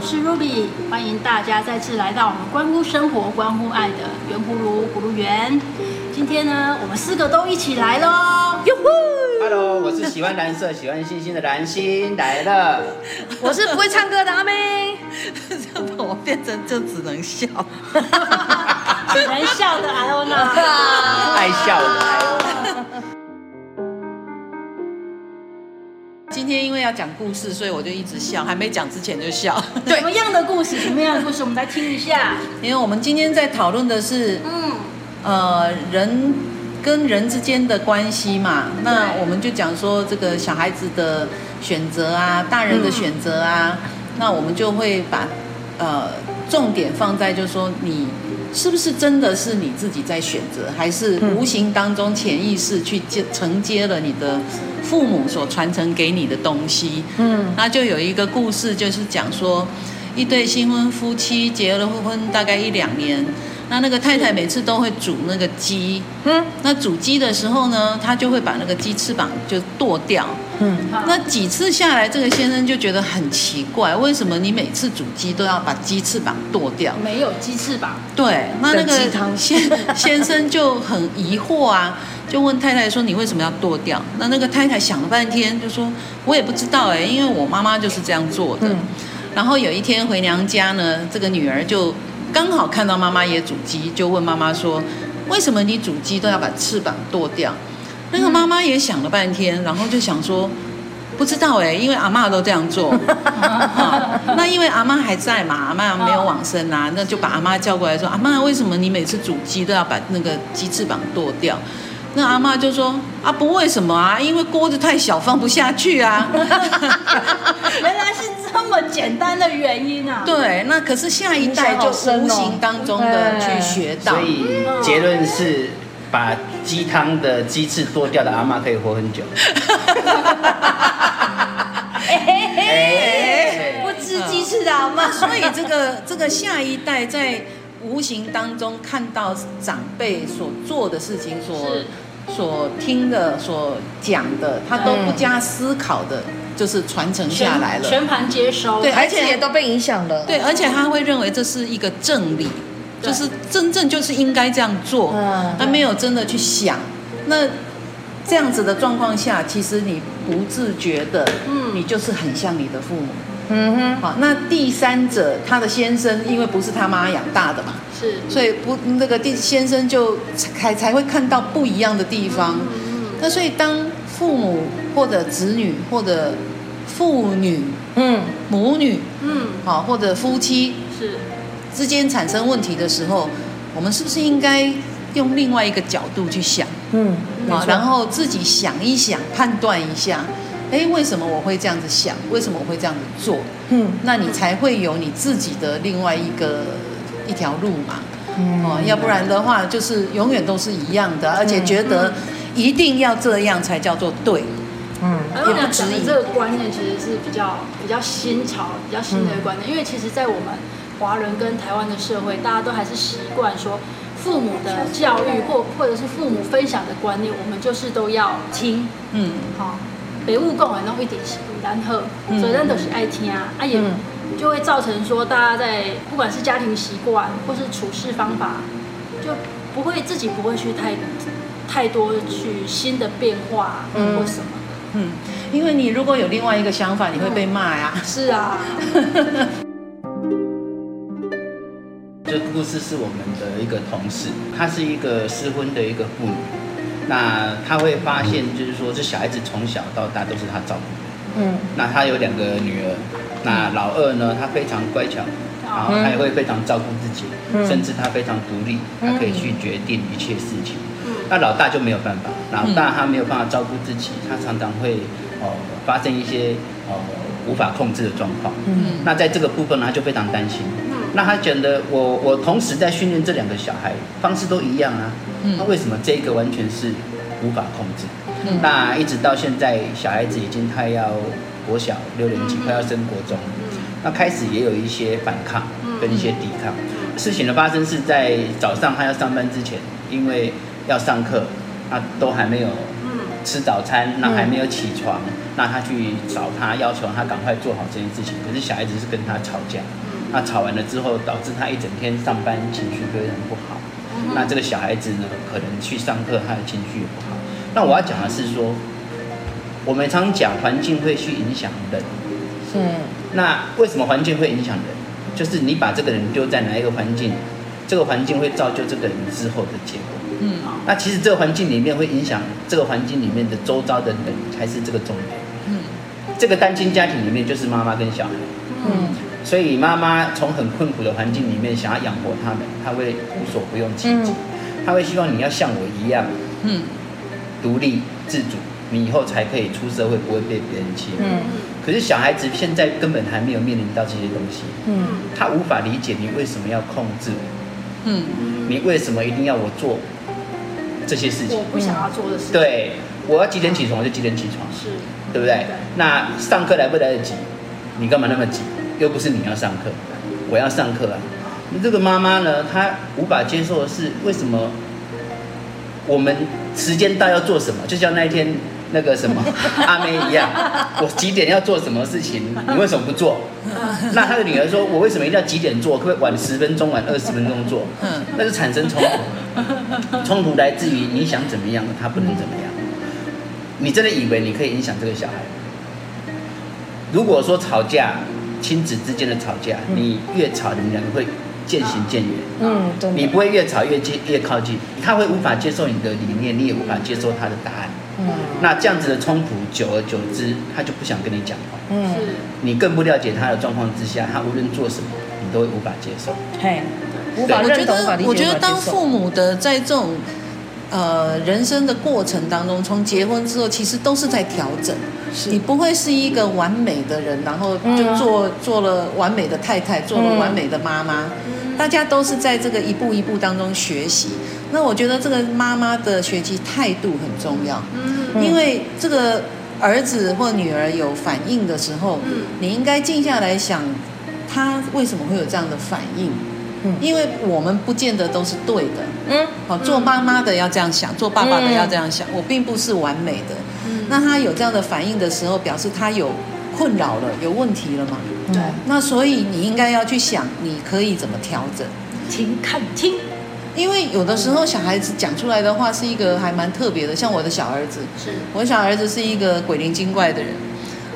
我是 Ruby，欢迎大家再次来到我们关乎生活、关乎爱的圆葫芦葫芦园。今天呢，我们四个都一起来喽！哟呼！Hello，我是喜欢蓝色、喜欢星星的蓝星来了。我是不会唱歌的阿妹，这样我变成就只能笑，只能笑的艾欧娜，爱笑的天因为要讲故事，所以我就一直笑，还没讲之前就笑。对，什么样的故事？什么样的故事？我们来听一下。因为我们今天在讨论的是，嗯，呃，人跟人之间的关系嘛。那我们就讲说这个小孩子的选择啊，大人的选择啊，嗯、那我们就会把呃重点放在，就是说你是不是真的是你自己在选择，还是无形当中潜意识去接承接了你的。父母所传承给你的东西，嗯，那就有一个故事，就是讲说，一对新婚夫妻结了婚大概一两年，那那个太太每次都会煮那个鸡，嗯，那煮鸡的时候呢，他就会把那个鸡翅膀就剁掉，嗯，那几次下来，这个先生就觉得很奇怪，为什么你每次煮鸡都要把鸡翅膀剁掉？没有鸡翅膀？对，那那个先先生就很疑惑啊。就问太太说：“你为什么要剁掉？”那那个太太想了半天，就说：“我也不知道哎，因为我妈妈就是这样做的。嗯”然后有一天回娘家呢，这个女儿就刚好看到妈妈也煮鸡，就问妈妈说：“为什么你煮鸡都要把翅膀剁掉？”那个妈妈也想了半天，然后就想说：“不知道哎，因为阿妈都这样做。啊”那因为阿妈还在嘛，阿妈没有往生啊，那就把阿妈叫过来说：“阿妈，为什么你每次煮鸡都要把那个鸡翅膀剁掉？”那阿妈就说：“啊，不为什么啊？因为锅子太小，放不下去啊。”原来是这么简单的原因啊！对，那可是下一代就无形当中的去学到。所以结论是，把鸡汤的鸡翅剁掉的阿妈可以活很久。不吃鸡翅的阿妈，所以这个这个下一代在。无形当中看到长辈所做的事情，所所听的、所讲的，他都不加思考的，就是传承下来了，全盘接收，对，而且也都被影响了，对，而且他会认为这是一个正理，就是真正就是应该这样做，嗯他没有真的去想。那这样子的状况下，其实你不自觉的，嗯，你就是很像你的父母。嗯哼，好，那第三者他的先生，因为不是他妈养大的嘛，是，所以不那个第先生就才才会看到不一样的地方。嗯嗯，那所以当父母或者子女或者父女，嗯，母女，嗯，好，或者夫妻是之间产生问题的时候，我们是不是应该用另外一个角度去想？嗯，好，然后自己想一想，判断一下。哎，为什么我会这样子想？为什么我会这样子做？嗯，那你才会有你自己的另外一个一条路嘛。嗯，哦，要不然的话，就是永远都是一样的，而且觉得一定要这样才叫做对。嗯，也不质疑。这个观念其实是比较比较新潮、比较新的一个观念，因为其实，在我们华人跟台湾的社会，大家都还是习惯说，父母的教育或或者是父母分享的观念，我们就是都要听。嗯，好。北物共诶，弄一点是然后，所以咱都是爱听啊，啊也就会造成说，大家在不管是家庭习惯或是处事方法，就不会自己不会去太太多去新的变化或什么嗯，因为你如果有另外一个想法，你会被骂呀。是啊。这故事是我们的一个同事，她是一个失婚的一个妇女。那他会发现，就是说，这小孩子从小到大都是他照顾。嗯。那他有两个女儿，那老二呢，他非常乖巧，然后他也会非常照顾自己，甚至他非常独立，他可以去决定一切事情。嗯那老大就没有办法，老大他没有办法照顾自己，他常常会呃发生一些呃无法控制的状况。嗯。那在这个部分呢，他就非常担心。那他觉得我我同时在训练这两个小孩方式都一样啊，那为什么这个完全是无法控制？那一直到现在，小孩子已经快要国小六年级，快要升国中，那开始也有一些反抗跟一些抵抗。事情的发生是在早上他要上班之前，因为要上课，他都还没有吃早餐，那还没有起床，那他去找他，要求他赶快做好这件事情。可是小孩子是跟他吵架，那吵完了之后，导致他一整天上班情绪非常不好。那这个小孩子呢，可能去上课，他的情绪也不好。那我要讲的是说，我们常讲环境会去影响人。是。那为什么环境会影响人？就是你把这个人丢在哪一个环境，这个环境会造就这个人之后的结果。嗯，那其实这个环境里面会影响这个环境里面的周遭的人才是这个重点。嗯，这个单亲家庭里面就是妈妈跟小孩。嗯，所以妈妈从很困苦的环境里面想要养活他们，他会无所不用其极。他会希望你要像我一样，嗯，独立自主，你以后才可以出社会，不会被别人欺负。嗯，可是小孩子现在根本还没有面临到这些东西。嗯，他无法理解你为什么要控制我。嗯，你为什么一定要我做？这些事情我不想要做的事情。对，我要几点起床我就几点起床，是，对不对？那上课来不来得及？你干嘛那么急？又不是你要上课，我要上课啊。你这个妈妈呢，她无法接受的是为什么？我们时间到要做什么？就像那一天那个什么 阿妹一样，我几点要做什么事情？你为什么不做？那她的女儿说：“我为什么一定要几点做？可不可以晚十分钟、晚二十分钟做？”那就产生冲突。冲突来自于你想怎么样，他不能怎么样。你真的以为你可以影响这个小孩？如果说吵架，亲子之间的吵架，你越吵，你们两个会渐行渐远。嗯，你不会越吵越近越靠近，他会无法接受你的理念，你也无法接受他的答案。嗯，那这样子的冲突，久而久之，他就不想跟你讲话。嗯，你更不了解他的状况之下，他无论做什么，你都会无法接受。嘿。我觉得，我觉得当父母的在这种呃人生的过程当中，从结婚之后，其实都是在调整。是你不会是一个完美的人，然后就做做了完美的太太，做了完美的妈妈。大家都是在这个一步一步当中学习。那我觉得这个妈妈的学习态度很重要。因为这个儿子或女儿有反应的时候，你应该静下来想，他为什么会有这样的反应？因为我们不见得都是对的，嗯，好，做妈妈的要这样想，做爸爸的要这样想，我并不是完美的。嗯那他有这样的反应的时候，表示他有困扰了，有问题了嘛？对。那所以你应该要去想，你可以怎么调整？听，看，听。因为有的时候小孩子讲出来的话是一个还蛮特别的，像我的小儿子，是我的小儿子是一个鬼灵精怪的人。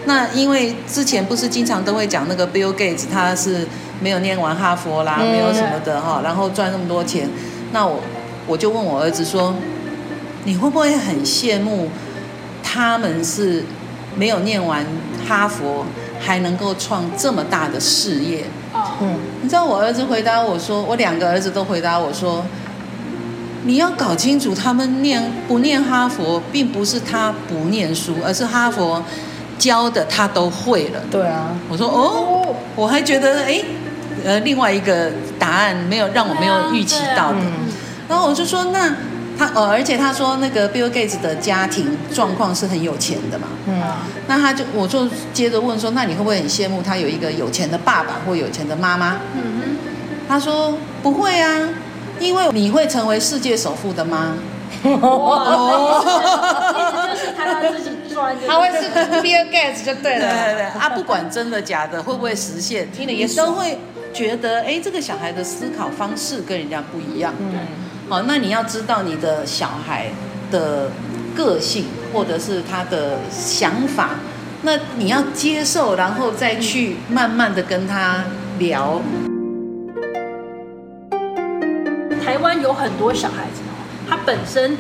那因为之前不是经常都会讲那个 Bill Gates，他是。没有念完哈佛啦，没有什么的哈，然后赚那么多钱，那我我就问我儿子说，你会不会很羡慕他们是没有念完哈佛还能够创这么大的事业？嗯，你知道我儿子回答我说，我两个儿子都回答我说，你要搞清楚，他们念不念哈佛，并不是他不念书，而是哈佛教的他都会了。对啊，我说哦，我还觉得哎。呃，另外一个答案没有让我没有预期到的，然后我就说，那他呃，而且他说那个 Bill Gates 的家庭状况是很有钱的嘛，嗯，那他就我就接着问说，那你会不会很羡慕他有一个有钱的爸爸或有钱的妈妈？嗯哼，他说不会啊，因为你会成为世界首富的吗？哦，意思就是他要自己赚，他会是 Bill Gates 就对了，对对对，啊，不管真的假的，会不会实现，听了也都会。觉得哎，这个小孩的思考方式跟人家不一样。嗯，好，那你要知道你的小孩的个性或者是他的想法，那你要接受，然后再去慢慢的跟他聊。台湾有很多小孩子哦，他本身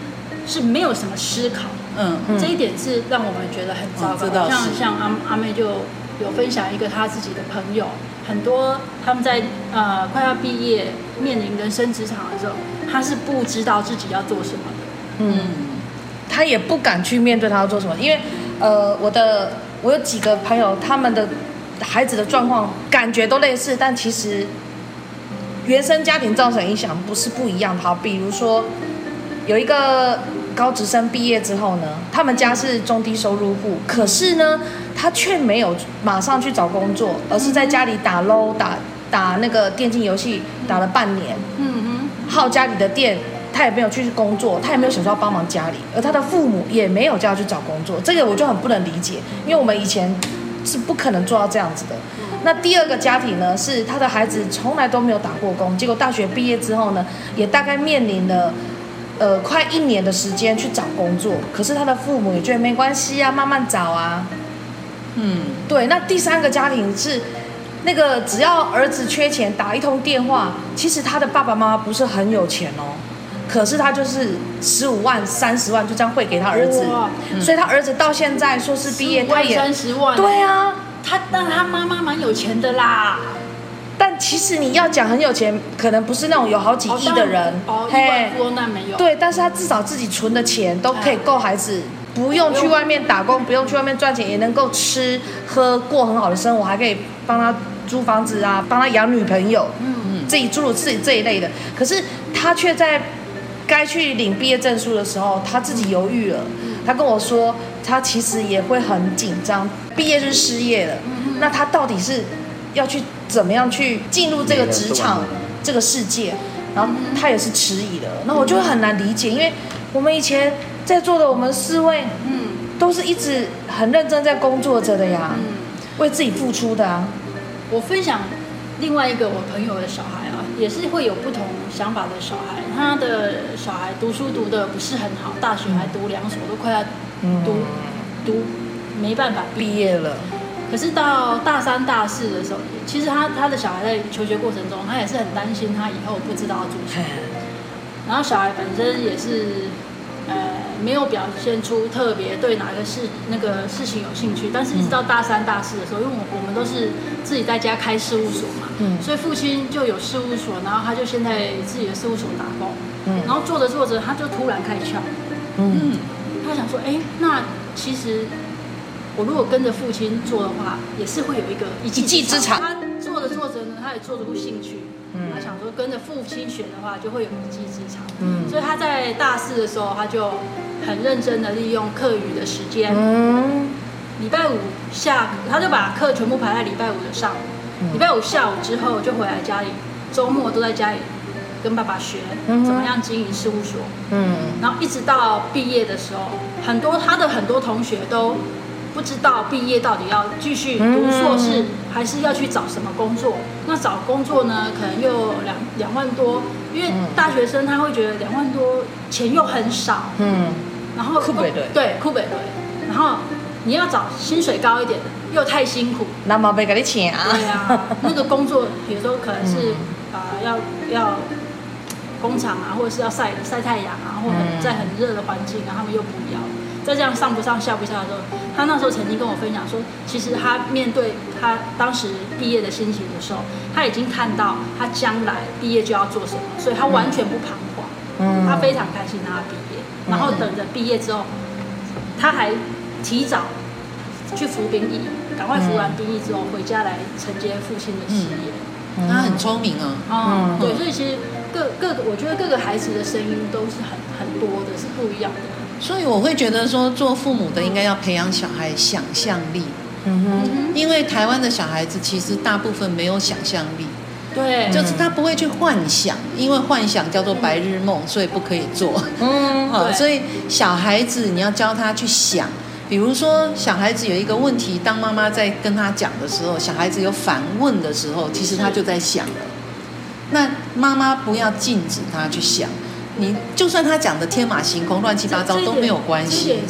是没有什么思考，嗯，这一点是让我们觉得很糟糕。像像阿阿妹就有分享一个他自己的朋友。很多他们在呃快要毕业，面临人生职场的时候，他是不知道自己要做什么的。嗯，他也不敢去面对他要做什么，因为呃，我的我有几个朋友，他们的孩子的状况感觉都类似，但其实原生家庭造成影响不是不一样。好，比如说有一个。高职生毕业之后呢，他们家是中低收入户，可是呢，他却没有马上去找工作，而是在家里打 LOL 打打那个电竞游戏，打了半年。嗯哼，耗家里的电，他也没有去工作，他也没有想说要帮忙家里，而他的父母也没有叫他去找工作，这个我就很不能理解，因为我们以前是不可能做到这样子的。那第二个家庭呢，是他的孩子从来都没有打过工，结果大学毕业之后呢，也大概面临了呃快一年的时间去找工作，可是他的父母也觉得没关系啊，慢慢找啊。嗯，对。那第三个家庭是。那个只要儿子缺钱，打一通电话，其实他的爸爸妈妈不是很有钱哦，可是他就是十五万、三十万就这样汇给他儿子，嗯、所以他儿子到现在硕士毕业，他也三十万，对啊，他但他妈妈蛮有钱的啦。但其实你要讲很有钱，可能不是那种有好几亿的人，哦，亿万富翁那没有。对，但是他至少自己存的钱都可以够孩子。不用去外面打工，不用去外面赚钱，也能够吃喝过很好的生活，还可以帮他租房子啊，帮他养女朋友，嗯嗯，自己诸如此类这一类的。可是他却在该去领毕业证书的时候，他自己犹豫了。他跟我说，他其实也会很紧张，毕业就失业了。那他到底是要去怎么样去进入这个职场这个世界？然后他也是迟疑的。那我就很难理解，因为我们以前。在座的我们四位，嗯，都是一直很认真在工作着的呀，嗯，为自己付出的啊。我分享另外一个我朋友的小孩啊，也是会有不同想法的小孩。他的小孩读书读的不是很好，大学还读两所，都快要读、嗯、读没办法毕业了。可是到大三、大四的时候，其实他他的小孩在求学过程中，他也是很担心他以后不知道要做什么。然后小孩本身也是。呃，没有表现出特别对哪个事那个事情有兴趣，但是一直到大三、大四的时候，因为我我们都是自己在家开事务所嘛，嗯，所以父亲就有事务所，然后他就先在自己的事务所打工，嗯，然后做着做着，他就突然开窍，嗯，他想说，哎，那其实我如果跟着父亲做的话，也是会有一个一技之长。他做着做着呢，他也做出兴趣。嗯，他想说跟着父亲学的话，就会有一技之长。嗯，所以他在大四的时候，他就很认真的利用课余的时间。嗯，礼拜五下午，他就把课全部排在礼拜五的上午。礼拜五下午之后就回来家里，周末都在家里跟爸爸学怎么样经营事务所。嗯，然后一直到毕业的时候，很多他的很多同学都。不知道毕业到底要继续读硕士，还是要去找什么工作？那找工作呢，可能又两两万多，因为大学生他会觉得两万多钱又很少。嗯，然后酷北对对酷北对，然后你要找薪水高一点的，又太辛苦。那么别给你钱啊？对啊，那个工作有时候可能是啊、呃，要要工厂啊，或者是要晒晒太阳啊，或者在很热的环境啊，他们又不要。在这样上不上下不下的时候，他那时候曾经跟我分享说，其实他面对他当时毕业的心情的时候，他已经看到他将来毕业就要做什么，所以他完全不彷徨，嗯，他非常开心他毕业，然后等着毕业之后，他还提早去服兵役，赶快服完兵役之后回家来承接父亲的事业，嗯，他很聪明啊，哦，对，所以其实各各个我觉得各个孩子的声音都是很很多的，是不一样的。所以我会觉得说，做父母的应该要培养小孩想象力。嗯哼，因为台湾的小孩子其实大部分没有想象力。对，就是他不会去幻想，因为幻想叫做白日梦，所以不可以做。嗯，好，所以小孩子你要教他去想，比如说小孩子有一个问题，当妈妈在跟他讲的时候，小孩子有反问的时候，其实他就在想了。那妈妈不要禁止他去想。你就算他讲的天马行空、乱七八糟都没有关系。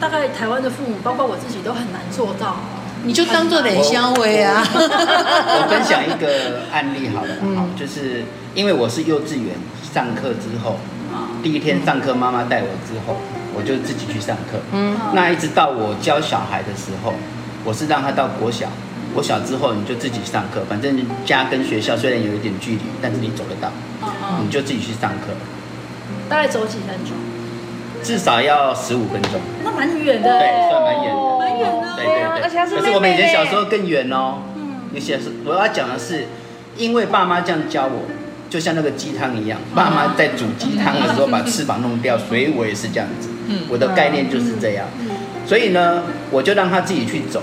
大概台湾的父母，包括我自己，都很难做到。你就当做脸消微啊。我分享一个案例好了，好，就是因为我是幼稚园上课之后，第一天上课，妈妈带我之后，我就自己去上课。嗯。那一直到我教小孩的时候，我是让他到国小，国小之后你就自己上课，反正家跟学校虽然有一点距离，但是你走得到，你就自己去上课。大概走几分钟？至少要十五分钟。那蛮远的。对，算蛮远的。可是我们以前小时候更远哦。嗯。有些是我要讲的是，因为爸妈这样教我，就像那个鸡汤一样，爸妈在煮鸡汤的时候把翅膀弄掉，所以我也是这样子。嗯。我的概念就是这样。嗯。所以呢，我就让他自己去走，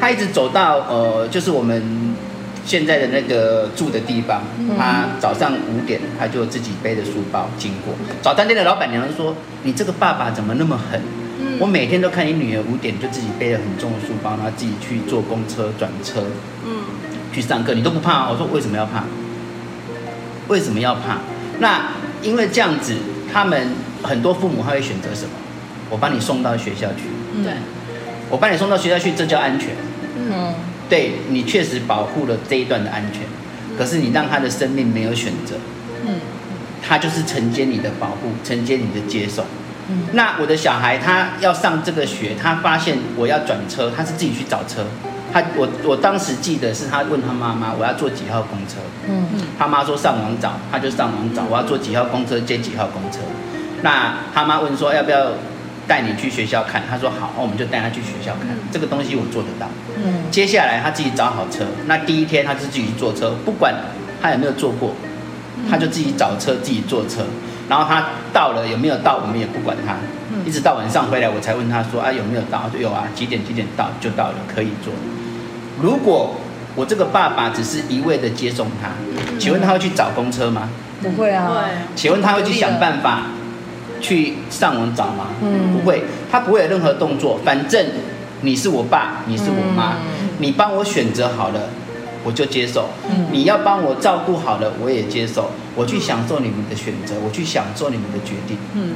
他一直走到呃，就是我们现在的那个住的地方，他早上五点他就自己背着书包经过。早餐店的老板娘说：“你这个爸爸怎么那么狠？我每天都看你女儿五点就自己背着很重的书包，然后自己去坐公车转车，嗯，去上课，你都不怕？”我说：“为什么要怕？为什么要怕？那因为这样子，他们很多父母他会选择什么？我把你送到学校去，对，我把你送到学校去，这叫安全，嗯。”对，你确实保护了这一段的安全，可是你让他的生命没有选择，嗯，他就是承接你的保护，承接你的接受，嗯，那我的小孩他要上这个学，他发现我要转车，他是自己去找车，他我我当时记得是他问他妈妈，我要坐几号公车，嗯，他妈说上网找，他就上网找，我要坐几号公车接几号公车，那他妈问说要不要？带你去学校看，他说好，我们就带他去学校看。这个东西我做得到。嗯，接下来他自己找好车，那第一天他是自己坐车，不管他有没有坐过，他就自己找车自己坐车。然后他到了有没有到，我们也不管他，一直到晚上回来我才问他说啊有没有到？说有啊，几点几点到就到了，可以做。如果我这个爸爸只是一味的接送他，请问他会去找公车吗？不会啊。请问他会去想办法？去上网找吗？嗯，不会，他不会有任何动作。反正你是我爸，你是我妈，嗯、你帮我选择好了，我就接受。嗯，你要帮我照顾好了，我也接受。我去享受你们的选择，我去享受你们的决定。嗯，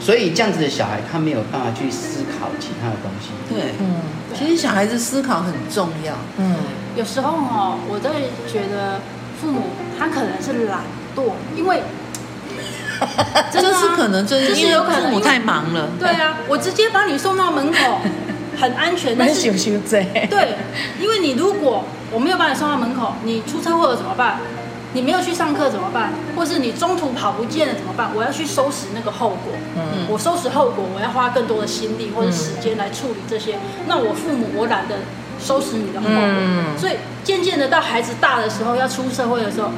所以这样子的小孩，他没有办法去思考其他的东西。对，嗯，其实小孩子思考很重要。嗯，有时候哦，我都会觉得父母他可能是懒惰，因为。这是可能，就是因为父母太忙了。对啊，我直接把你送到门口，很安全。但是，对，因为你如果我没有把你送到门口，你出车祸了怎么办？你没有去上课怎么办？或是你中途跑不见了怎么办？我要去收拾那个后果。嗯，我收拾后果，我要花更多的心力或者时间来处理这些。那我父母，我懒得收拾你的后果。嗯，所以渐渐的到孩子大的时候，要出社会的时候。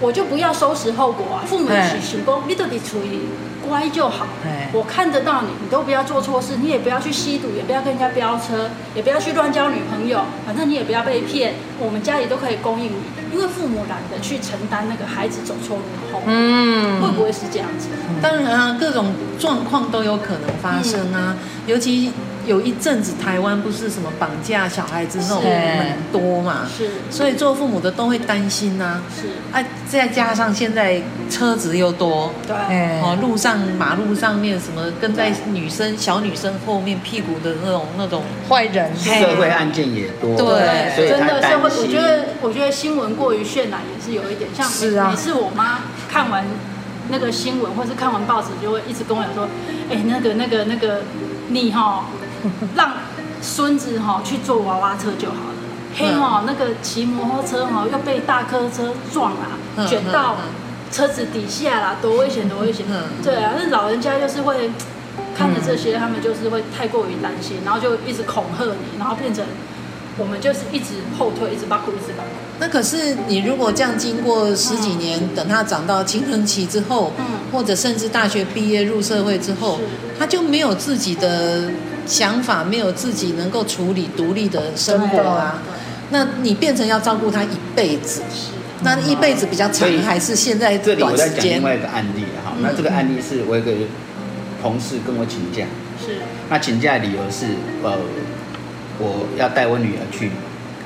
我就不要收拾后果啊！父母的行功，你到底处理乖就好。我看得到你，你都不要做错事，你也不要去吸毒，也不要跟人家飙车，也不要去乱交女朋友，反正你也不要被骗。我们家里都可以供应你，因为父母懒得去承担那个孩子走错路的后果。嗯，会不会是这样子？当然啊，各种状况都有可能发生啊，嗯、尤其。有一阵子台湾不是什么绑架小孩子那种很多嘛，是，所以做父母的都会担心呐、啊，是，啊，再加上现在车子又多，对，哦，路上马路上面什么跟在女生小女生后面屁股的那种那种坏人，社会案件也多，对，所以真的社会，我觉得我觉得新闻过于渲染也是有一点，像是啊，每次我妈看完那个新闻或是看完报纸，就会一直跟我讲说，哎，那个那个那个你哈。让孙子哈去坐娃娃车就好了。嘿哈，那个骑摩托车哈又被大客车撞啊，卷到车子底下啦，多危险，多危险。对啊，那老人家就是会看着这些，他们就是会太过于担心，然后就一直恐吓你，然后变成我们就是一直后退，一直把苦，一直把苦。那可是你如果这样经过十几年，等他长到青春期之后，或者甚至大学毕业入社会之后，他就没有自己的。想法没有自己能够处理独立的生活啊，那你变成要照顾他一辈子，那一辈子比较长还是现在这里我在讲另外一个案例哈，那这个案例是我有个同事跟我请假，是，那请假的理由是呃我要带我女儿去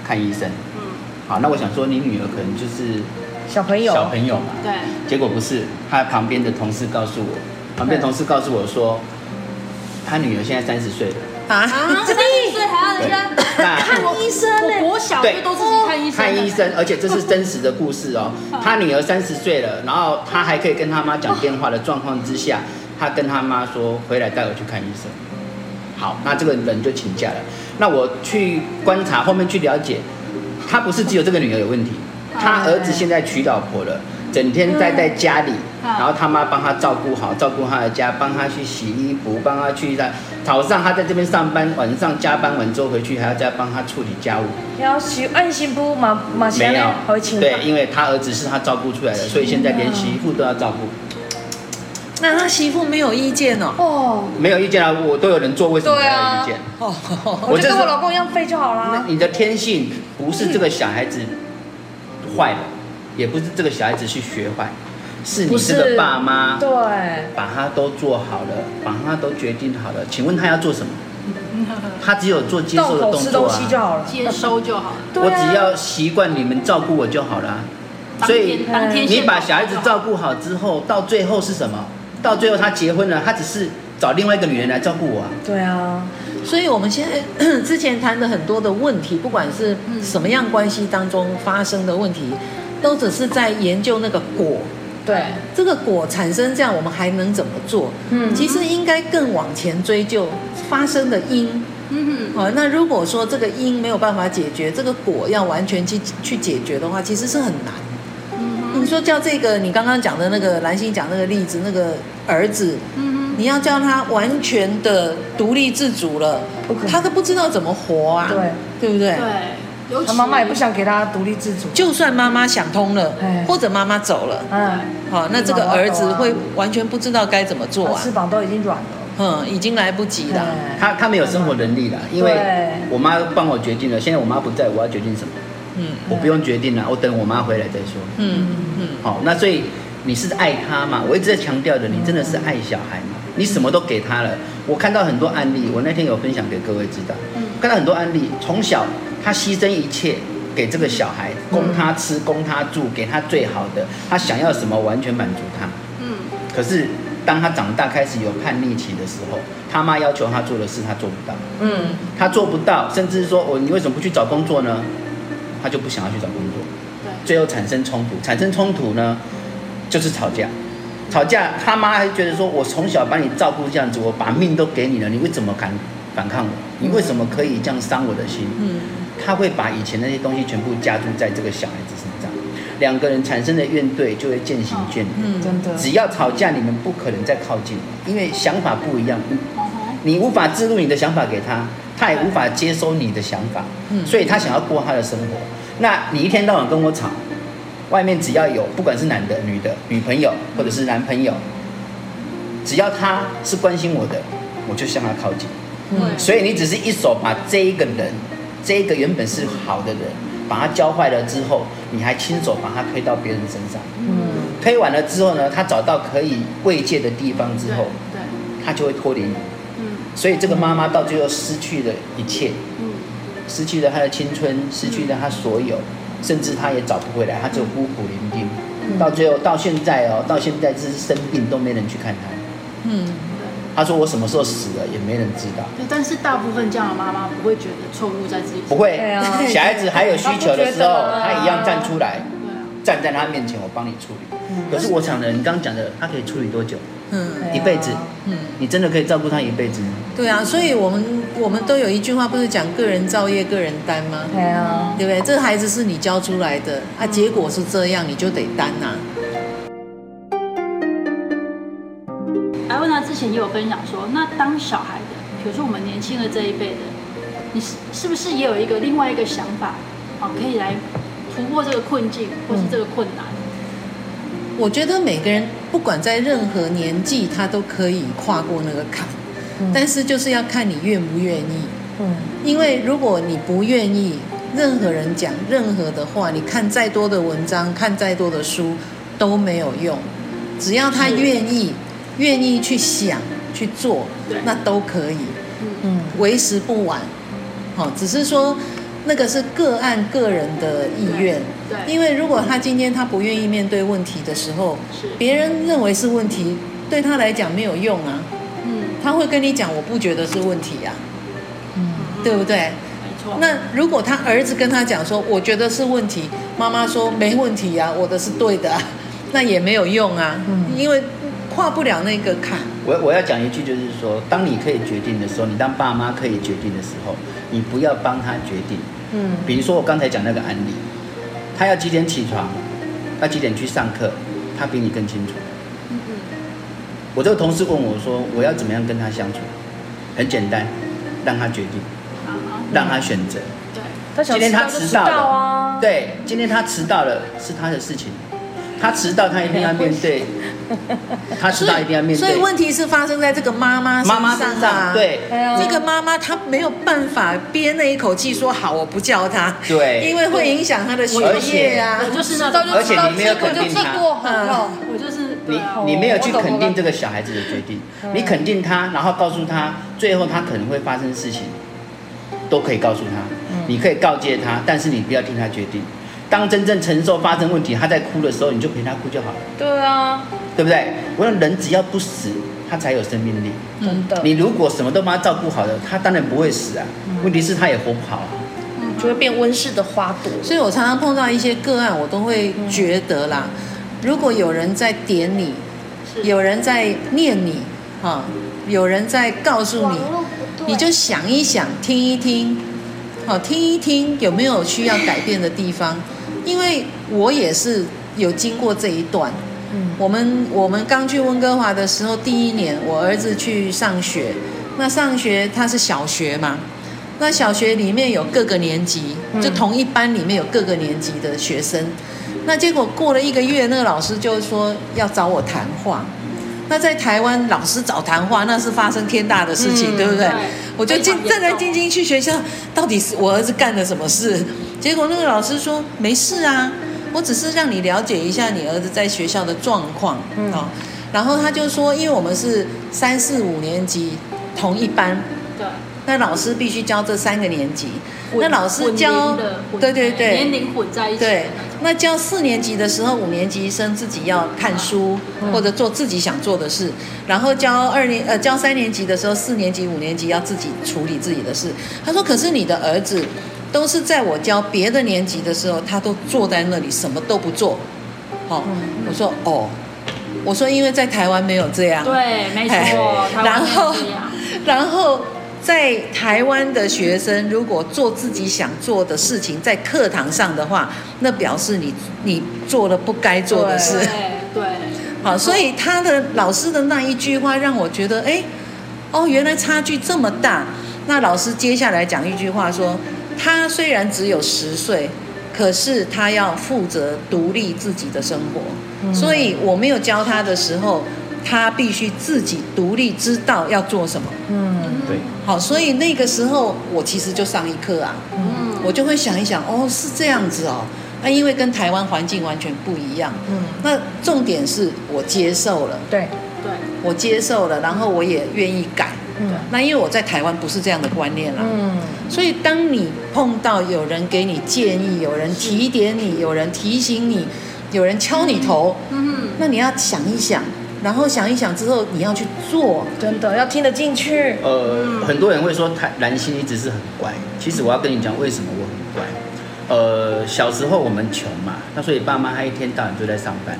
看医生，嗯，好，那我想说你女儿可能就是小朋友。小朋友嘛，对，结果不是，他旁边的同事告诉我，旁边同事告诉我说。他女儿现在三十岁了啊，三十岁还要人家看医生呢？我小就都自己看医生，看医生，而且这是真实的故事哦。他女儿三十岁了，然后他还可以跟他妈讲电话的状况之下，他跟他妈说回来带我去看医生。好，那这个人就请假了。那我去观察后面去了解，他不是只有这个女儿有问题，他儿子现在娶老婆了。整天待在家里，然后他妈帮他照顾好，照顾他的家，帮他去洗衣服，帮他去在早上他在这边上班，晚上加班完之后回去还要再帮他处理家务。要洗按媳妇嘛嘛没有，对，因为他儿子是他照顾出来的，所以现在连媳妇都要照顾。那他媳妇没有意见哦？哦，没有意见啊，我都有人做，为什么没有意见？哦，我就跟我老公一样废就好了。你的天性不是这个小孩子。坏了，也不是这个小孩子去学坏，是你这个爸妈对，把他都做好了，把他都决定好了。请问他要做什么？他只有做接受的动作啊，就好了，接收就好了。我只要习惯你们照顾我就好了。所以你把小孩子照顾好之后，到最后是什么？到最后他结婚了，他只是找另外一个女人来照顾我啊。对啊，所以我们现在 之前谈的很多的问题，不管是什么样关系当中发生的问题，都只是在研究那个果。对，这个果产生这样，我们还能怎么做？嗯，其实应该更往前追究发生的因。嗯哼，好，那如果说这个因没有办法解决，这个果要完全去去解决的话，其实是很难。你说叫这个，你刚刚讲的那个兰心讲那个例子，那个儿子，嗯，你要叫他完全的独立自主了，他都不知道怎么活啊，对，对不对？对，他妈妈也不想给他独立自主。就算妈妈想通了，或者妈妈走了，嗯，好，那这个儿子会完全不知道该怎么做啊，翅膀都已经软了，嗯，已经来不及了。他他没有生活能力了，因为我妈帮我决定了，现在我妈不在，我要决定什么？嗯，我不用决定了，我等我妈回来再说。嗯嗯，好，那所以你是爱他嘛？我一直在强调的，你真的是爱小孩嘛？你什么都给他了。我看到很多案例，我那天有分享给各位知道。嗯，看到很多案例，从小他牺牲一切给这个小孩，供他吃，供他住，给他最好的，他想要什么完全满足他。嗯，可是当他长大开始有叛逆期的时候，他妈要求他做的事他做不到。嗯，他做不到，甚至说我你为什么不去找工作呢？他就不想要去找工作，对，最后产生冲突，产生冲突呢，就是吵架，吵架，他妈还觉得说，我从小把你照顾这样子，我把命都给你了，你为什么敢反抗我？你为什么可以这样伤我的心？嗯，他会把以前那些东西全部加注在这个小孩子身上，两个人产生的怨怼就会渐行渐远。嗯，真的，只要吵架，你们不可能再靠近，因为想法不一样，你无法置入你的想法给他。他也无法接收你的想法，所以他想要过他的生活。那你一天到晚跟我吵，外面只要有不管是男的、女的、女朋友或者是男朋友，只要他是关心我的，我就向他靠近。所以你只是一手把这一个人，这一个原本是好的人，把他教坏了之后，你还亲手把他推到别人身上。推完了之后呢，他找到可以慰藉的地方之后，他就会脱离你。所以这个妈妈到最后失去了一切，失去了她的青春，失去了她所有，甚至她也找不回来，她就孤苦伶仃。到最后到现在哦，到现在就是生病都没人去看她。嗯，她说我什么时候死了也没人知道。对，但是大部分这样的妈妈不会觉得错误在自己。不会，小孩子还有需求的时候，他一样站出来，站在他面前，我帮你处理。可是我想的，你刚刚讲的，他可以处理多久？嗯，一辈子。嗯，你真的可以照顾他一辈子吗？对啊，所以我们我们都有一句话，不是讲个人造业个人担吗？对啊，对不对？这个孩子是你教出来的，啊，结果是这样，你就得担呐。艾前也有分享说，那当小孩的，比如说我们年轻的这一辈的，你是是不是也有一个另外一个想法，啊，可以来突破这个困境或是这个困难？我觉得每个人不管在任何年纪，他都可以跨过那个坎，嗯、但是就是要看你愿不愿意。嗯，因为如果你不愿意，任何人讲任何的话，你看再多的文章，看再多的书都没有用。只要他愿意，是愿意去想去做，那都可以。嗯，为时不晚。好，只是说。那个是个案个人的意愿，对，因为如果他今天他不愿意面对问题的时候，是。别人认为是问题，对他来讲没有用啊，嗯，他会跟你讲，我不觉得是问题啊，嗯，对不对？没错。那如果他儿子跟他讲说，我觉得是问题，妈妈说没问题啊，我的是对的啊，那也没有用啊，嗯，因为跨不了那个坎。我我要讲一句，就是说，当你可以决定的时候，你当爸妈可以决定的时候。你不要帮他决定，嗯，比如说我刚才讲那个案例，他要几点起床，要几点去上课，他比你更清楚。嗯嗯。我这个同事问我说，我要怎么样跟他相处？很简单，让他决定，让他选择。对。今天他迟到了，对，今天他迟到了是他的事情，他迟到他一定要面对 他知道一定要面对。所以问题是发生在这个妈妈妈妈身上，对，这个妈妈她没有办法憋那一口气说好，我不叫他，对，因为会影响他的学业啊。我就是那，而且你没有肯定他，我就是你你没有去肯定这个小孩子的决定，你肯定他，然后告诉他，最后他可能会发生事情，都可以告诉他，你可以告诫他，但是你不要听他决定。当真正承受发生问题，他在哭的时候，你就陪他哭就好了。对啊，对不对？我说人只要不死，他才有生命力。真的。你如果什么都帮他照顾好了，他当然不会死啊。问题是他也活不好啊。嗯，就会变温室的花朵。所以我常常碰到一些个案，我都会觉得啦，如果有人在点你，有人在念你，哈，有人在告诉你，你就想一想，听一听，好，听一听有没有需要改变的地方。因为我也是有经过这一段，嗯，我们我们刚去温哥华的时候，第一年我儿子去上学，那上学他是小学嘛，那小学里面有各个年级，就同一班里面有各个年级的学生，那结果过了一个月，那个老师就说要找我谈话，那在台湾老师找谈话，那是发生天大的事情，对不对？我就战战兢兢去学校，到底是我儿子干了什么事？结果那个老师说没事啊，我只是让你了解一下你儿子在学校的状况，嗯，然后他就说，因为我们是三四五年级同一班，对，那老师必须教这三个年级，那老师教，对对对，年龄混在一起，对，那教四年级的时候，五年级生自己要看书或者做自己想做的事，然后教二年呃教三年级的时候，四年级五年级要自己处理自己的事。他说，可是你的儿子。都是在我教别的年级的时候，他都坐在那里什么都不做。好、哦，我说哦，我说因为在台湾没有这样。对，没错。然后，然后在台湾的学生如果做自己想做的事情，在课堂上的话，那表示你你做了不该做的事。对对。好，所以他的老师的那一句话让我觉得，哎，哦，原来差距这么大。那老师接下来讲一句话说。他虽然只有十岁，可是他要负责独立自己的生活，嗯、所以我没有教他的时候，他必须自己独立知道要做什么。嗯，对。好，所以那个时候我其实就上一课啊，嗯，我就会想一想，哦，是这样子哦，那因为跟台湾环境完全不一样，嗯，那重点是我接受了，对，对，我接受了，然后我也愿意改。嗯，那因为我在台湾不是这样的观念啦，嗯，所以当你碰到有人给你建议，有人提点你，有人提醒你，有人敲你头，嗯，那你要想一想，然后想一想之后你要去做，真的要听得进去。呃，很多人会说他兰心一直是很乖，其实我要跟你讲为什么我很乖。呃，小时候我们穷嘛，那所以爸妈他一天到晚都在上班。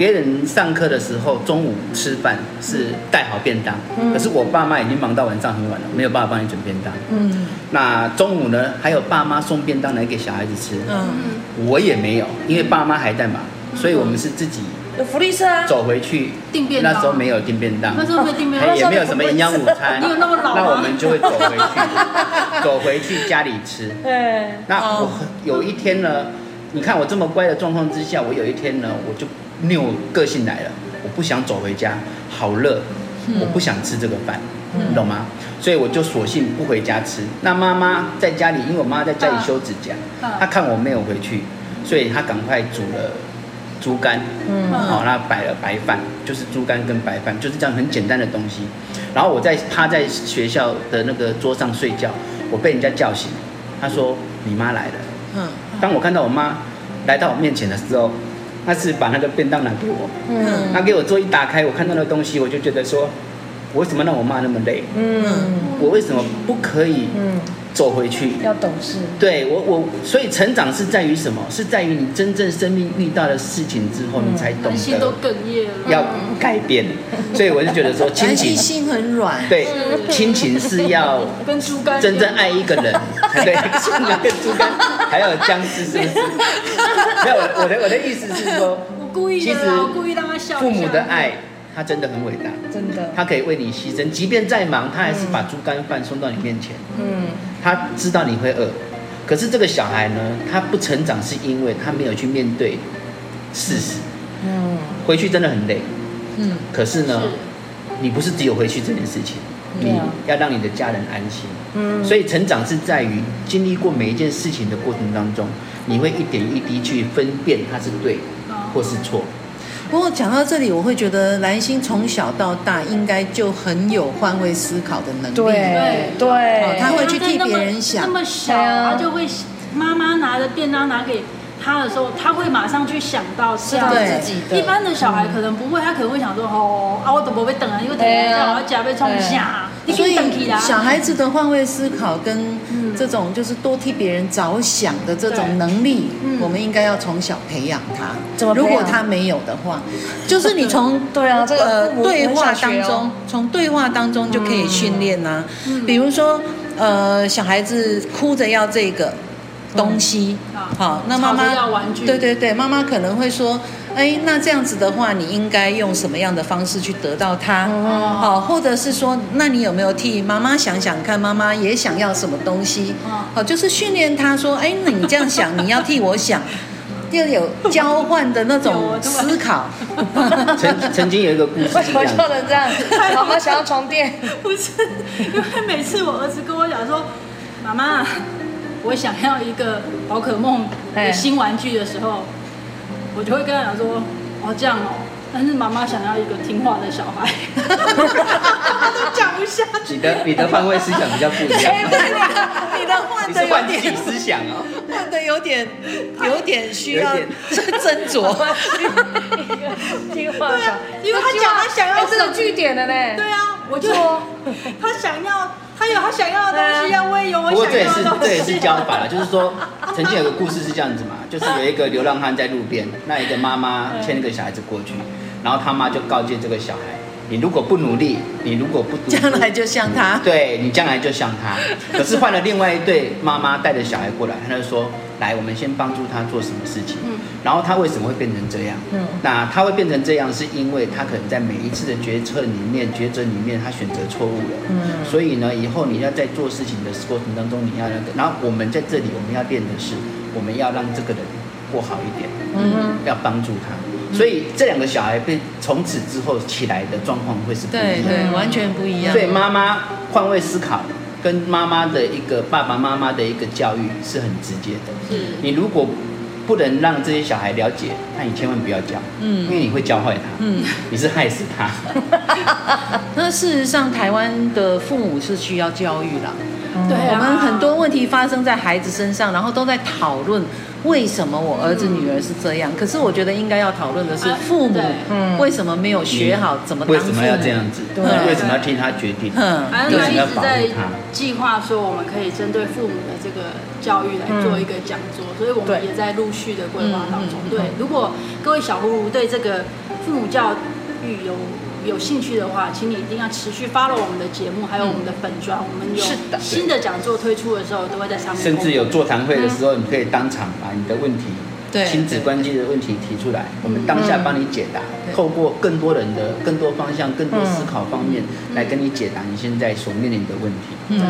别人上课的时候，中午吃饭是带好便当，嗯、可是我爸妈已经忙到晚上很晚了，没有办法帮你准便当。嗯，那中午呢，还有爸妈送便当来给小孩子吃。嗯，我也没有，因为爸妈还在忙，嗯、所以我们是自己有福利社啊，走回去订便当。那时候没有订便当，那时候没订便当，也没有什么营养午餐。你有那么老吗？那我们就会走回去，走回去家里吃。对，那我有一天呢，你看我这么乖的状况之下，我有一天呢，我就。拗个性来了，我不想走回家，好热，我不想吃这个饭，嗯、你懂吗？所以我就索性不回家吃。那妈妈在家里，因为我妈在家里修指甲，啊、她看我没有回去，所以她赶快煮了猪肝，嗯，好，那摆了白饭，就是猪肝跟白饭，就是这样很简单的东西。然后我在趴在学校的那个桌上睡觉，我被人家叫醒，他说你妈来了。嗯，当我看到我妈来到我面前的时候。他是把那个便当拿给我，嗯，他给我做一打开，我看到那个东西，我就觉得说，我为什么让我妈那么累？嗯，我为什么不可以？嗯。走回去要懂事，对我我所以成长是在于什么？是在于你真正生命遇到的事情之后，你才懂得心都哽咽了，要改变。所以我就觉得说，亲情心很软，对，亲情是要 跟猪肝真正爱一个人，对，跟猪肝还有僵尸，是不是？没有，我的我的意思是说，我故意的，我故意让他笑。父母的爱。他真的很伟大，真的，他可以为你牺牲，即便再忙，他还是把猪肝饭送到你面前。嗯，他知道你会饿，可是这个小孩呢，他不成长是因为他没有去面对事实。嗯，回去真的很累，嗯，可是呢，是你不是只有回去这件事情，你要让你的家人安心。嗯，所以成长是在于经历过每一件事情的过程当中，你会一点一滴去分辨它是对或是错。不过讲到这里，我会觉得兰心从小到大应该就很有换位思考的能力。对对，他会去替别人想。那么小，他就会妈妈拿着便当拿给他的时候，他会马上去想到是他自己的。一般的小孩可能不会，他可能会想说：“哦，啊，我怎么会等啊？因为等一下我要加被冲下。”所以小孩子的换位思考跟这种就是多替别人着想的这种能力，我们应该要从小培养他。如果他没有的话，就是你从 对啊这个对话当中，从对话当中就可以训练呐。比如说呃小孩子哭着要这个东西，好，那妈妈对对对，妈妈可能会说。哎，那这样子的话，你应该用什么样的方式去得到它？好，或者是说，那你有没有替妈妈想想看？妈妈也想要什么东西？好，就是训练他说，哎，那你这样想，你要替我想，要有交换的那种思考。曾曾经有一个故事，为什么说的这样子？妈妈想要床垫？不是，因为每次我儿子跟我讲说，妈妈，我想要一个宝可梦的新玩具的时候。我就会跟他讲说，哦这样哦，但是妈妈想要一个听话的小孩，他都讲不下去。你的你的换位思想比较不一样。你的 换的有点思想哦，换的有点 有点需要斟酌。听话小孩，因为他讲他想要这个据点的呢。对啊，我就说他想要。他有他想要的东西，要喂有我想要的东西。不过这也是这也是教法了，就是说，曾经有个故事是这样子嘛，就是有一个流浪汉在路边，那一个妈妈牵一个小孩子过去，然后他妈就告诫这个小孩。你如果不努力，你如果不将来就像他。对，你将来就像他。可是换了另外一对妈妈带着小孩过来，他就说：“来，我们先帮助他做什么事情。”嗯。然后他为什么会变成这样？嗯。那他会变成这样，是因为他可能在每一次的决策里面、抉择里面，他选择错误了。嗯。所以呢，以后你要在做事情的过程当中，你要那个。然后我们在这里，我们要练的是，我们要让这个人过好一点。嗯。要帮助他。所以这两个小孩被从此之后起来的状况会是不一样，对对，完全不一样。所以妈妈换位思考，跟妈妈的一个爸爸妈妈的一个教育是很直接的。是，你如果不能让这些小孩了解，那你千万不要教，嗯，因为你会教坏他，嗯，你是害死他。那事实上，台湾的父母是需要教育的。对，我们很多问题发生在孩子身上，然后都在讨论。为什么我儿子女儿是这样？可是我觉得应该要讨论的是父母，为什么没有学好怎么当父母？为什么要这样子？对，为什么要听他决定？嗯，为什么要保护他？一直在计划说我们可以针对父母的这个教育来做一个讲座，所以我们也在陆续的规划当中。对，如果各位小葫芦对这个父母教育有有兴趣的话，请你一定要持续 follow 我们的节目，还有我们的粉砖。我们有新的讲座推出的时候，都会在上面。甚至有座谈会的时候，你可以当场把你的问题、亲子关系的问题提出来，我们当下帮你解答。透过更多人的、更多方向、更多思考方面来跟你解答你现在所面临的问题。嗯，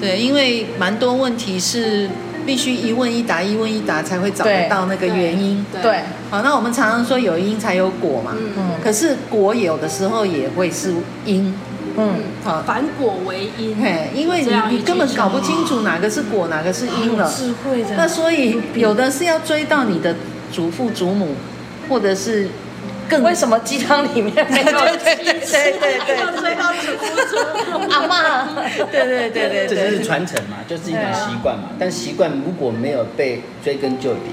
对，因为蛮多问题是。必须一问一答，一问一答才会找得到那个原因。对，对好，那我们常常说有因才有果嘛。嗯。可是果有的时候也会是因。嗯。好，反果为因。嘿，因为你你根本搞不清楚哪个是果，哪个是因了。智慧的。那所以有的是要追到你的祖父祖母，或者是。更为什么鸡汤里面没有 鸡？对对对对，要追到祖父祖母阿妈。对对对对，这就是传承嘛，就是一种习惯嘛。但习惯如果没有被追根究底，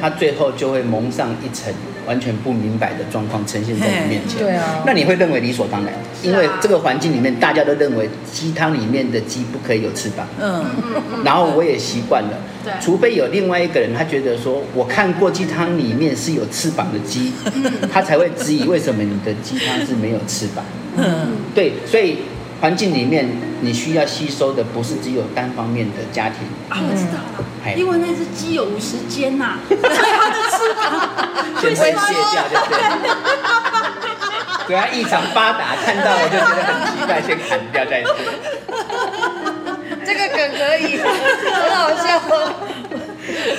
它最后就会蒙上一层完全不明白的状况呈现在你面前。对啊，那你会认为理所当然，因为这个环境里面大家都认为鸡汤里面的鸡不可以有翅膀。嗯，然后我也习惯了。对，除非有另外一个人，他觉得说，我看过鸡汤里面是有翅膀的鸡，他才会质疑为什么你的鸡汤是没有翅膀。嗯，对，所以环境里面你需要吸收的不是只有单方面的家庭。啊，我知道了，因为那只鸡有五十间呐，先会卸掉，就对。对啊，异常发达，看到我就觉得很奇怪，先砍掉再说。这个梗可以，很好笑，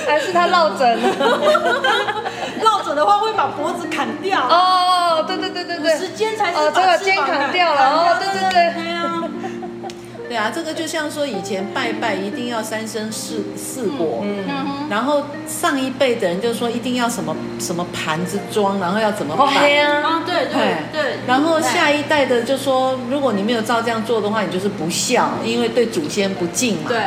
还是他落枕了。落枕的话会把脖子砍掉。哦，对对对对对，时间才是哦，这个肩砍掉了。哦，对对对。对啊，对啊，这个就像说以前拜拜一定要三生四四果，嗯，然后上一辈的人就说一定要什么什么盘子装，然后要怎么摆。对啊，对对对。然后下一代的就说，如果你没有照这样做的话，你就是不孝，因为对祖先不敬嘛。对。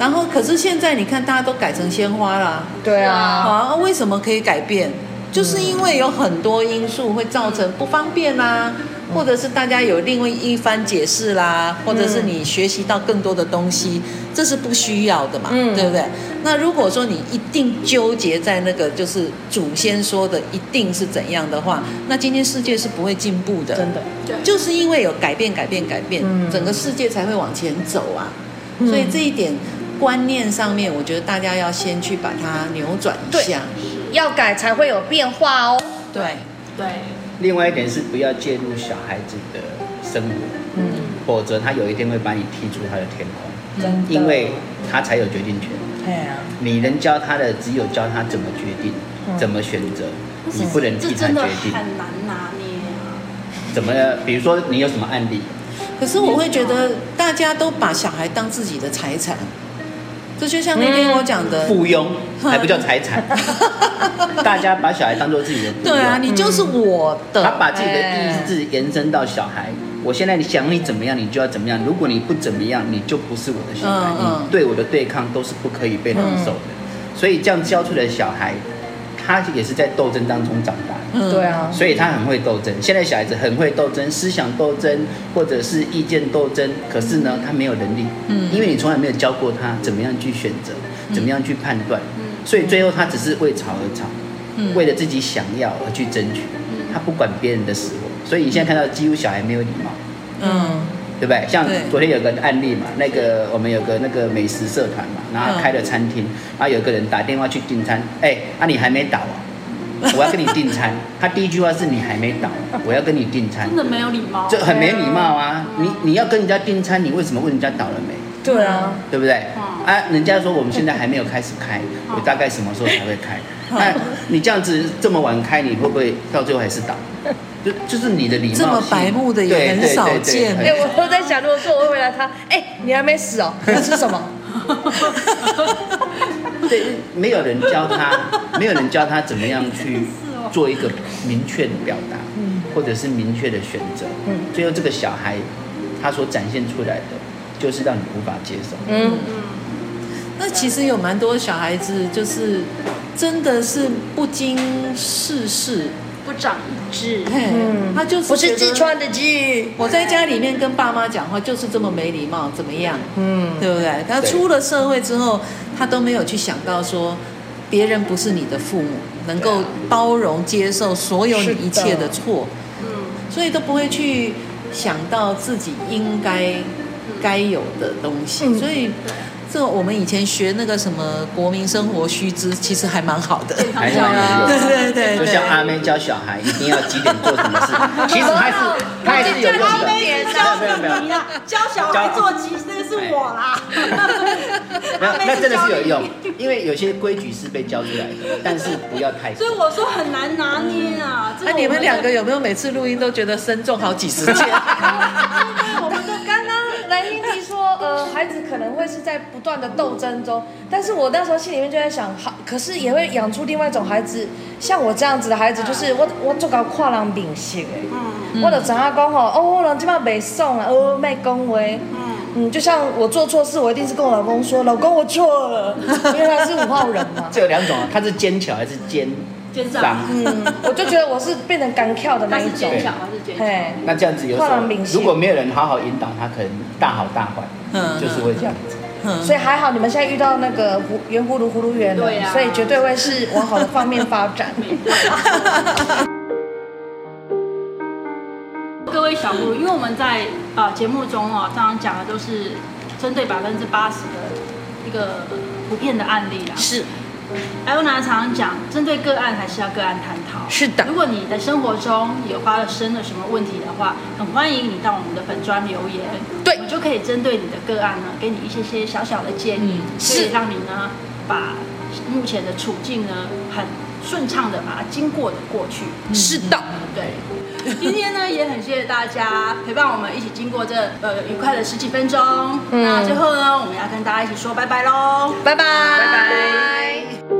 然后，可是现在你看，大家都改成鲜花啦。对啊。啊，为什么可以改变？就是因为有很多因素会造成不方便啦，或者是大家有另外一番解释啦，或者是你学习到更多的东西，这是不需要的嘛，对不对？那如果说你一定纠结在那个就是祖先说的一定是怎样的话，那今天世界是不会进步的。真的，就是因为有改变、改变、改变，整个世界才会往前走啊。所以这一点。观念上面，我觉得大家要先去把它扭转一下，要改才会有变化哦。对对。另外一点是不要介入小孩子的生活，嗯，否则他有一天会把你踢出他的天空，真的，因为他才有决定权。对啊。你能教他的只有教他怎么决定，怎么选择，你不能替他决定。很难拿捏啊。怎么？比如说你有什么案例？可是我会觉得大家都把小孩当自己的财产。这就像那天我讲的，附庸 还不叫财产，大家把小孩当做自己的。对啊，你就是我的。他把自己的意志延伸到小孩，我现在你想你怎么样，你就要怎么样。如果你不怎么样，你就不是我的小孩。你对我的对抗都是不可以被忍受的。所以这样教出来的小孩，他也是在斗争当中长大。嗯，对啊，所以他很会斗争。现在小孩子很会斗争，思想斗争或者是意见斗争，可是呢，他没有能力，嗯，因为你从来没有教过他怎么样去选择，怎么样去判断，嗯，所以最后他只是为吵而吵，嗯，为了自己想要而去争取，他不管别人的死活。所以你现在看到几乎小孩没有礼貌，嗯，对不对？像昨天有个案例嘛，那个我们有个那个美食社团嘛，然后开了餐厅，然后有个人打电话去订餐，哎，啊你还没倒啊？我要跟你订餐，他第一句话是你还没到，我要跟你订餐，真的没有礼貌，这很没礼貌啊！你你要跟人家订餐，你为什么问人家倒了没？对啊，对不对？啊，人家说我们现在还没有开始开，我大概什么时候才会开？那你这样子这么晚开，你会不会到最后还是倒？就就是你的礼貌，这么白目的也很少见。哎，我在想，如果说我会回答他，哎，你还没死哦，要吃什么？对，没有人教他，没有人教他怎么样去做一个明确的表达，或者是明确的选择。最后这个小孩他所展现出来的，就是让你无法接受。嗯嗯。那其实有蛮多小孩子，就是真的是不经世事。不长智，嗯，他就是不是痔疮的痔。我在家里面跟爸妈讲话就是这么没礼貌，怎么样？嗯，对不对？他出了社会之后，他都没有去想到说，别人不是你的父母，能够包容接受所有你一切的错，嗯，所以都不会去想到自己应该该有的东西，所以。这个我们以前学那个什么国民生活须知，其实还蛮好的，还蛮好的。对对对，就像阿妹教小孩一定要几点做什么事，其实还是他还是有用的。阿妹教没有没有，教小孩做几那个是我啦。那那真的是有用，因为有些规矩是被教出来的，但是不要太。所以我说很难拿捏啊。那你们两个有没有每次录音都觉得身重好几十件？我们都刚刚来听听说，呃，孩子可能会是在不断的斗争中，但是我那时候心里面就在想，好，可是也会养出另外一种孩子，像我这样子的孩子，就是我我做搞跨人秉性哎，我就知影讲吼，哦，人即马袂爽啊，哦，卖恭维，嗯，就像我做错事，我一定是跟我老公说，老公我错了，因为他是五号人嘛。这有两种啊，他是坚强还是奸？奸诈。嗯，我就觉得我是变成干跳的那一种。奸巧还是奸？嘿，那这样子有时候，如果没有人好好引导他，可能大好大坏，嗯，就是会这样子。所以还好，你们现在遇到那个葫圆葫芦葫芦缘了，啊、所以绝对会是往好的方面发展。各位小葫芦，因为我们在啊节目中啊，刚刚讲的都是针对百分之八十的一个普遍的案例啦。是。艾欧娜常常讲，针对个案还是要个案探讨。是的，如果你的生活中有发生了什么问题的话，很欢迎你到我们的粉专留言，对，我们就可以针对你的个案呢，给你一些些小小的建议，嗯、可以让你呢把目前的处境呢很顺畅的把它经过的过去。是的，对。今天呢，也很谢谢大家陪伴我们一起经过这呃愉快的十几分钟。嗯、那最后呢，我们要跟大家一起说拜拜喽，拜拜，拜拜。